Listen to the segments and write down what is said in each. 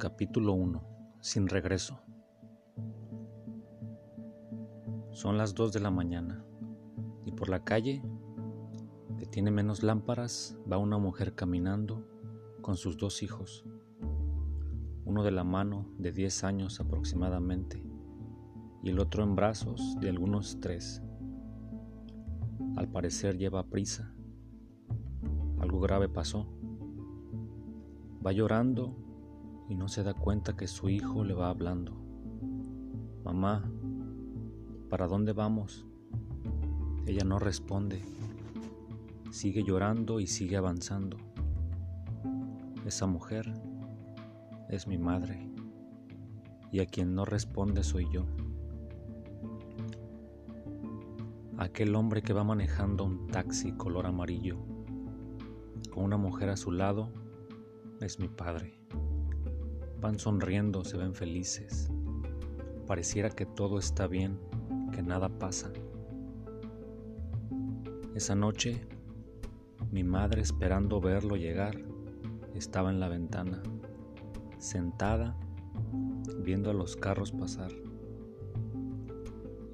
Capítulo 1 Sin regreso Son las 2 de la mañana y por la calle, que tiene menos lámparas, va una mujer caminando con sus dos hijos, uno de la mano de 10 años aproximadamente y el otro en brazos de algunos tres. Al parecer lleva prisa. Algo grave pasó. Va llorando y no se da cuenta que su hijo le va hablando. Mamá, ¿para dónde vamos? Ella no responde. Sigue llorando y sigue avanzando. Esa mujer es mi madre y a quien no responde soy yo. Aquel hombre que va manejando un taxi color amarillo con una mujer a su lado es mi padre. Van sonriendo, se ven felices. Pareciera que todo está bien, que nada pasa. Esa noche, mi madre esperando verlo llegar, estaba en la ventana, sentada, viendo a los carros pasar.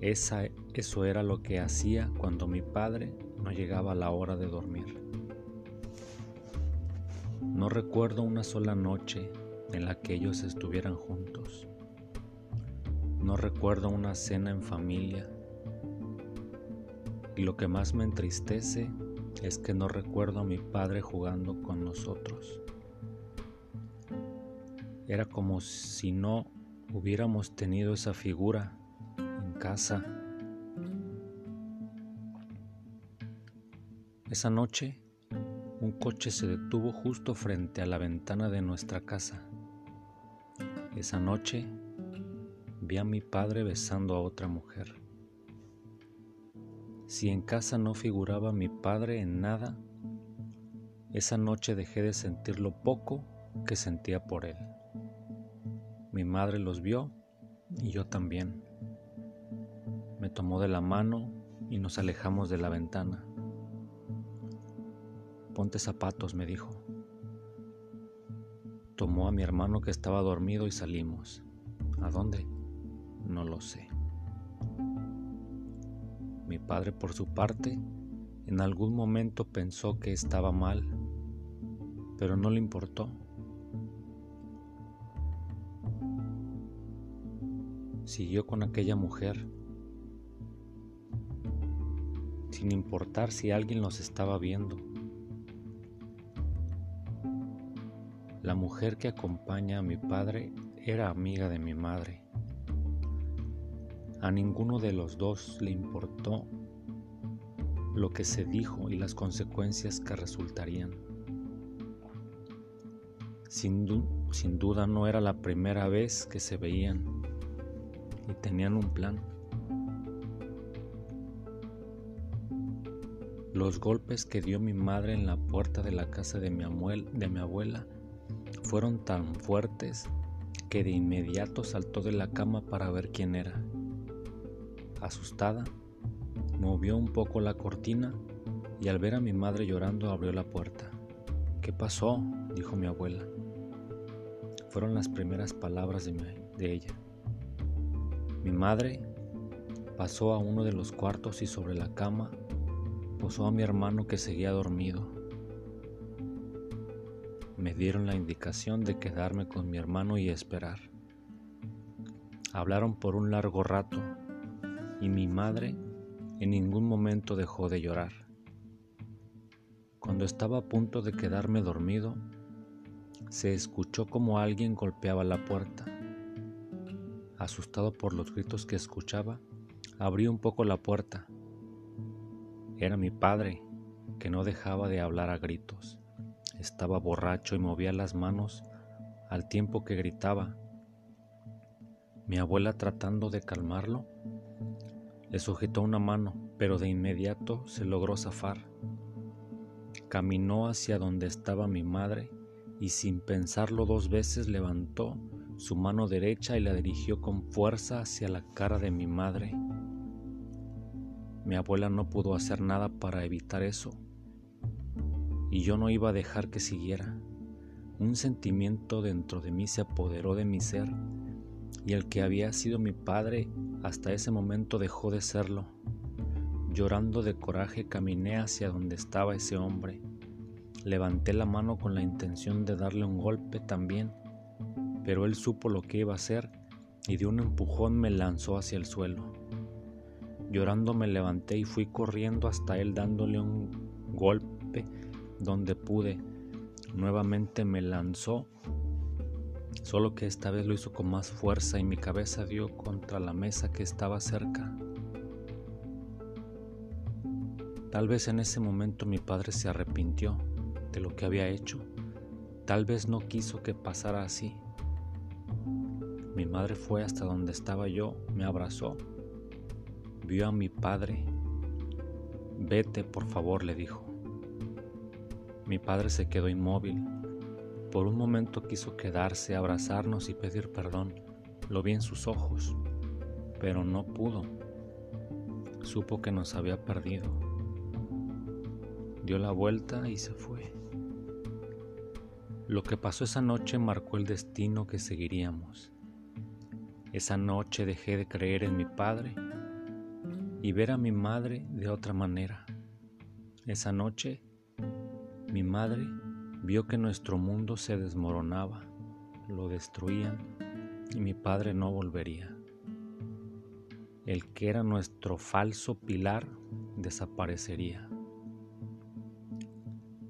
Esa, eso era lo que hacía cuando mi padre no llegaba a la hora de dormir. No recuerdo una sola noche en la que ellos estuvieran juntos. No recuerdo una cena en familia. Y lo que más me entristece es que no recuerdo a mi padre jugando con nosotros. Era como si no hubiéramos tenido esa figura en casa. Esa noche un coche se detuvo justo frente a la ventana de nuestra casa. Esa noche vi a mi padre besando a otra mujer. Si en casa no figuraba mi padre en nada, esa noche dejé de sentir lo poco que sentía por él. Mi madre los vio y yo también. Me tomó de la mano y nos alejamos de la ventana. Ponte zapatos, me dijo. Tomó a mi hermano que estaba dormido y salimos. ¿A dónde? No lo sé. Mi padre, por su parte, en algún momento pensó que estaba mal, pero no le importó. Siguió con aquella mujer, sin importar si alguien los estaba viendo. La mujer que acompaña a mi padre era amiga de mi madre. A ninguno de los dos le importó lo que se dijo y las consecuencias que resultarían. Sin, duda no era la primera vez que se veían y tenían un plan. Los golpes que dio mi madre en la puerta de la casa de mi abuela fueron tan fuertes que de inmediato saltó de la cama para ver quién era. Asustada, movió un poco la cortina y al ver a mi madre llorando abrió la puerta. ¿Qué pasó? dijo mi abuela. Fueron las primeras palabras de, ella. Mi madre pasó a uno de los cuartos y sobre la cama posó a mi hermano que seguía dormido me dieron la indicación de quedarme con mi hermano y esperar. Hablaron por un largo rato y mi madre en ningún momento dejó de llorar. Cuando estaba a punto de quedarme dormido, se escuchó como alguien golpeaba la puerta. Asustado por los gritos que escuchaba, abrí un poco la puerta. Era mi padre, que no dejaba de hablar a gritos. Estaba borracho y movía las manos al tiempo que gritaba. Mi abuela tratando de calmarlo, le sujetó una mano, pero de inmediato se logró zafar. Caminó hacia donde estaba mi madre y sin pensarlo dos veces levantó su mano derecha y la dirigió con fuerza hacia la cara de mi madre. Mi abuela no pudo hacer nada para evitar eso y yo no iba a dejar que siguiera. un sentimiento dentro de mí se apoderó de mi ser y el que había sido mi padre hasta ese momento dejó de serlo. Llorando de coraje caminé hacia donde estaba ese hombre. Levanté la mano con la intención de darle un golpe también, pero él supo lo que iba a hacer y de un empujón me lanzó hacia el suelo. Llorando me levanté y fui corriendo hasta él dándole un golpe donde pude Nuevamente me lanzó, solo que esta vez lo hizo con más fuerza y mi cabeza dio contra la mesa que estaba cerca. Tal vez en ese momento mi padre se arrepintió de lo que había hecho. Tal vez no quiso que pasara así. Mi madre fue hasta donde estaba yo, me abrazó, vio a mi padre. Vete, por favor, le dijo. Mi padre se quedó inmóvil. Por un momento quiso quedarse, abrazarnos y pedir perdón. Lo vi en sus ojos, pero no pudo. Supo que nos había perdido. Dio la vuelta y se fue. Lo que pasó esa noche marcó el destino que seguiríamos. Esa noche dejé de creer en mi padre y ver a mi madre de otra manera. Esa noche mi madre vio que nuestro mundo se desmoronaba, lo destruían y mi padre no volvería. El que era nuestro falso pilar desaparecería.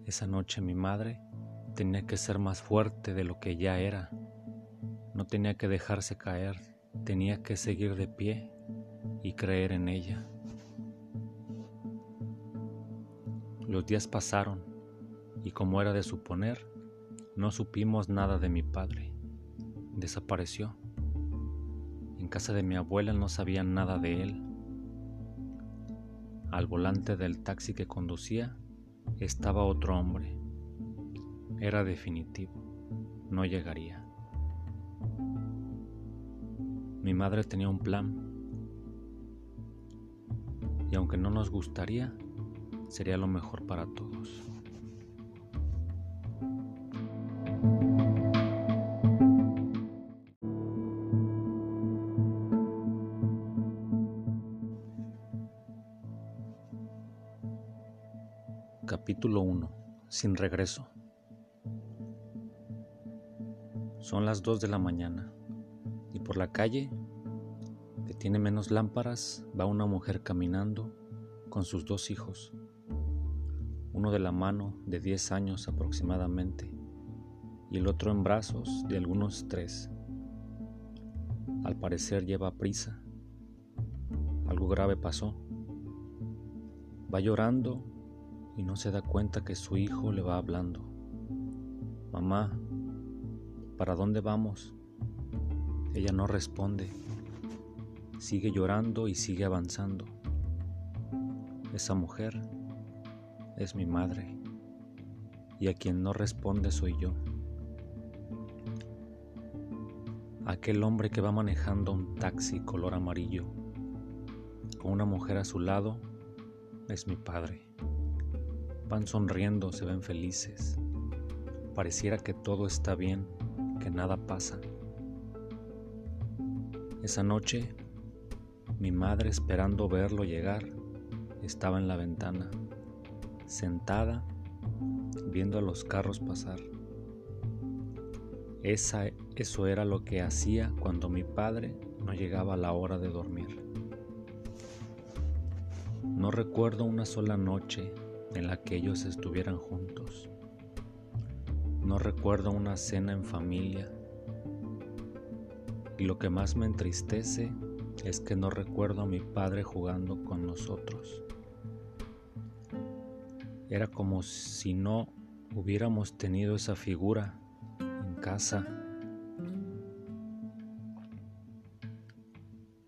Esa noche mi madre tenía que ser más fuerte de lo que ya era. No tenía que dejarse caer, tenía que seguir de pie y creer en ella. Los días pasaron y como era de suponer, no supimos nada de mi padre. Desapareció. En casa de mi abuela no sabían nada de él. Al volante del taxi que conducía estaba otro hombre. Era definitivo, no llegaría. Mi madre tenía un plan y aunque no nos gustaría, sería lo mejor para todos. Capítulo 1. Sin regreso. Son las 2 de la mañana y por la calle, que tiene menos lámparas, va una mujer caminando con sus dos hijos, uno de la mano de 10 años aproximadamente y el otro en brazos de algunos tres. Al parecer lleva prisa. Algo grave pasó. Va llorando y no se da cuenta que su hijo le va hablando. Mamá, ¿para dónde vamos? Ella no responde. Sigue llorando y sigue avanzando. Esa mujer es mi madre y a quien no responde soy yo. Aquel hombre que va manejando un taxi color amarillo con una mujer a su lado es mi padre. Van sonriendo, se ven felices. Pareciera que todo está bien, que nada pasa. Esa noche, mi madre esperando verlo llegar, estaba en la ventana, sentada, viendo a los carros pasar. Esa, eso era lo que hacía cuando mi padre no llegaba a la hora de dormir. No recuerdo una sola noche en la que ellos estuvieran juntos. No recuerdo una cena en familia. Y lo que más me entristece es que no recuerdo a mi padre jugando con nosotros. Era como si no hubiéramos tenido esa figura en casa.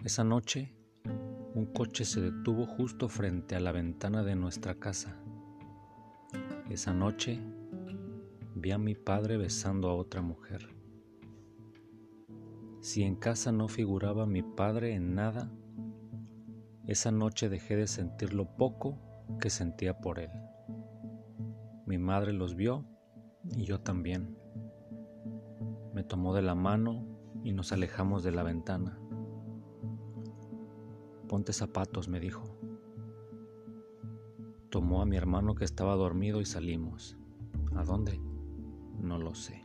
Esa noche, un coche se detuvo justo frente a la ventana de nuestra casa. Esa noche vi a mi padre besando a otra mujer. Si en casa no figuraba mi padre en nada, esa noche dejé de sentir lo poco que sentía por él. Mi madre los vio y yo también. Me tomó de la mano y nos alejamos de la ventana. Ponte zapatos, me dijo. Tomó a mi hermano que estaba dormido y salimos. ¿A dónde? No lo sé.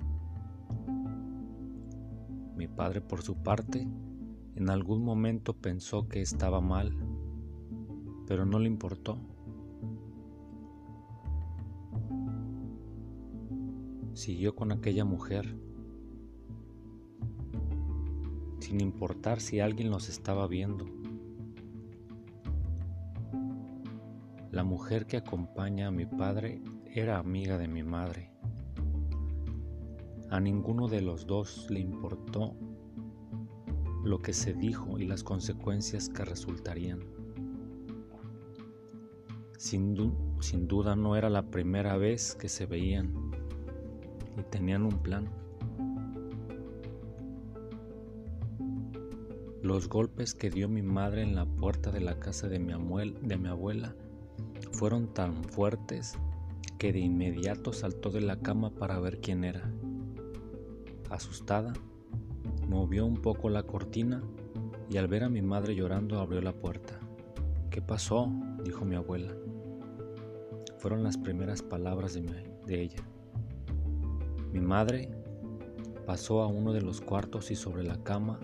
Mi padre, por su parte, en algún momento pensó que estaba mal, pero no le importó. Siguió con aquella mujer, sin importar si alguien los estaba viendo. La mujer que acompaña a mi padre era amiga de mi madre. A ninguno de los dos le importó lo que se dijo y las consecuencias que resultarían. Sin, duda no era la primera vez que se veían y tenían un plan. Los golpes que dio mi madre en la puerta de la casa de mi abuela fueron tan fuertes que de inmediato saltó de la cama para ver quién era. Asustada, movió un poco la cortina y al ver a mi madre llorando abrió la puerta. ¿Qué pasó? dijo mi abuela. Fueron las primeras palabras de, ella. Mi madre pasó a uno de los cuartos y sobre la cama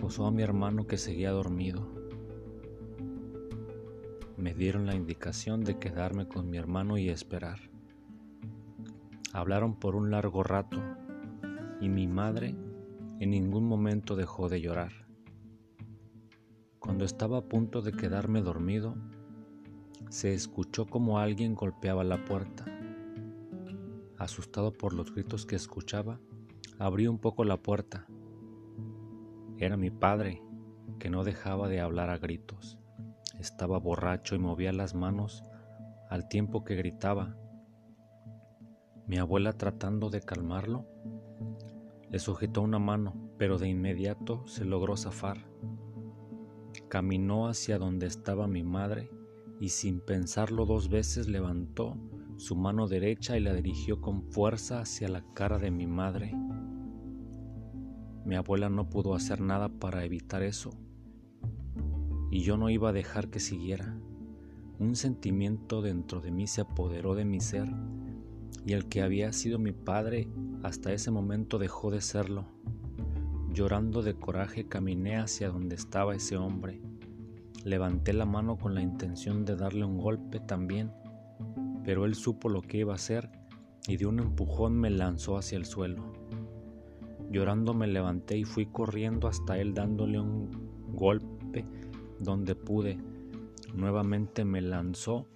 posó a mi hermano que seguía dormido me dieron la indicación de quedarme con mi hermano y esperar. Hablaron por un largo rato y mi madre en ningún momento dejó de llorar. Cuando estaba a punto de quedarme dormido, se escuchó como alguien golpeaba la puerta. Asustado por los gritos que escuchaba, abrí un poco la puerta. Era mi padre, que no dejaba de hablar a gritos. Estaba borracho y movía las manos al tiempo que gritaba. Mi abuela tratando de calmarlo, le sujetó una mano, pero de inmediato se logró zafar. Caminó hacia donde estaba mi madre y sin pensarlo dos veces levantó su mano derecha y la dirigió con fuerza hacia la cara de mi madre. Mi abuela no pudo hacer nada para evitar eso y yo no iba a dejar que siguiera. Un sentimiento dentro de mí se apoderó de mi ser y el que había sido mi padre hasta ese momento dejó de serlo. Llorando de coraje caminé hacia donde estaba ese hombre. Levanté la mano con la intención de darle un golpe también, pero él supo lo que iba a hacer y de un empujón me lanzó hacia el suelo. Llorando me levanté y fui corriendo hasta él dándole un golpe donde pude. Nuevamente me lanzó,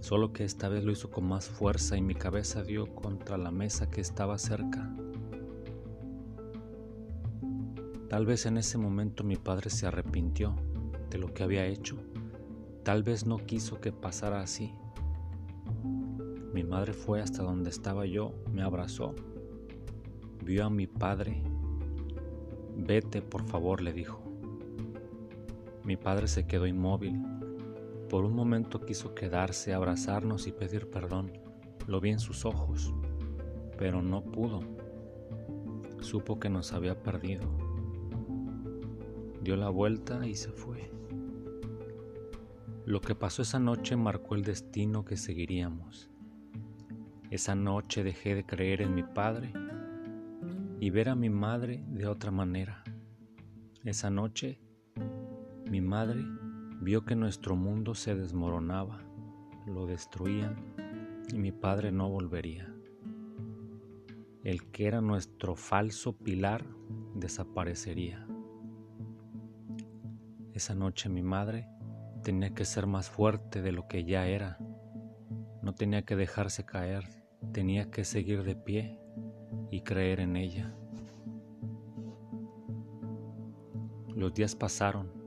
solo que esta vez lo hizo con más fuerza y mi cabeza dio contra la mesa que estaba cerca. Tal vez en ese momento mi padre se arrepintió de lo que había hecho. Tal vez no quiso que pasara así. Mi madre fue hasta donde estaba yo, me abrazó, vio a mi padre. Vete, por favor, le dijo. Mi padre se quedó inmóvil. Por un momento quiso quedarse, abrazarnos y pedir perdón. Lo vi en sus ojos, pero no pudo. Supo que nos había perdido. Dio la vuelta y se fue. Lo que pasó esa noche marcó el destino que seguiríamos. Esa noche dejé de creer en mi padre y ver a mi madre de otra manera. Esa noche mi madre vio que nuestro mundo se desmoronaba, lo destruían y mi padre no volvería. El que era nuestro falso pilar desaparecería. Esa noche mi madre tenía que ser más fuerte de lo que ya era. No tenía que dejarse caer, tenía que seguir de pie y creer en ella. Los días pasaron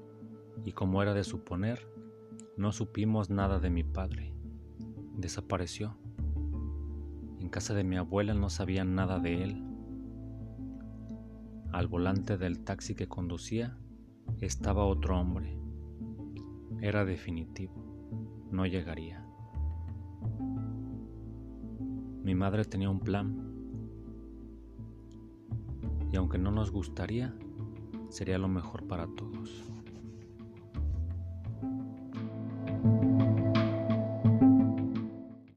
y como era de suponer, no supimos nada de mi padre. Desapareció. En casa de mi abuela no sabían nada de él. Al volante del taxi que conducía estaba otro hombre. Era definitivo, no llegaría. Mi madre tenía un plan y aunque no nos gustaría, sería lo mejor para todos.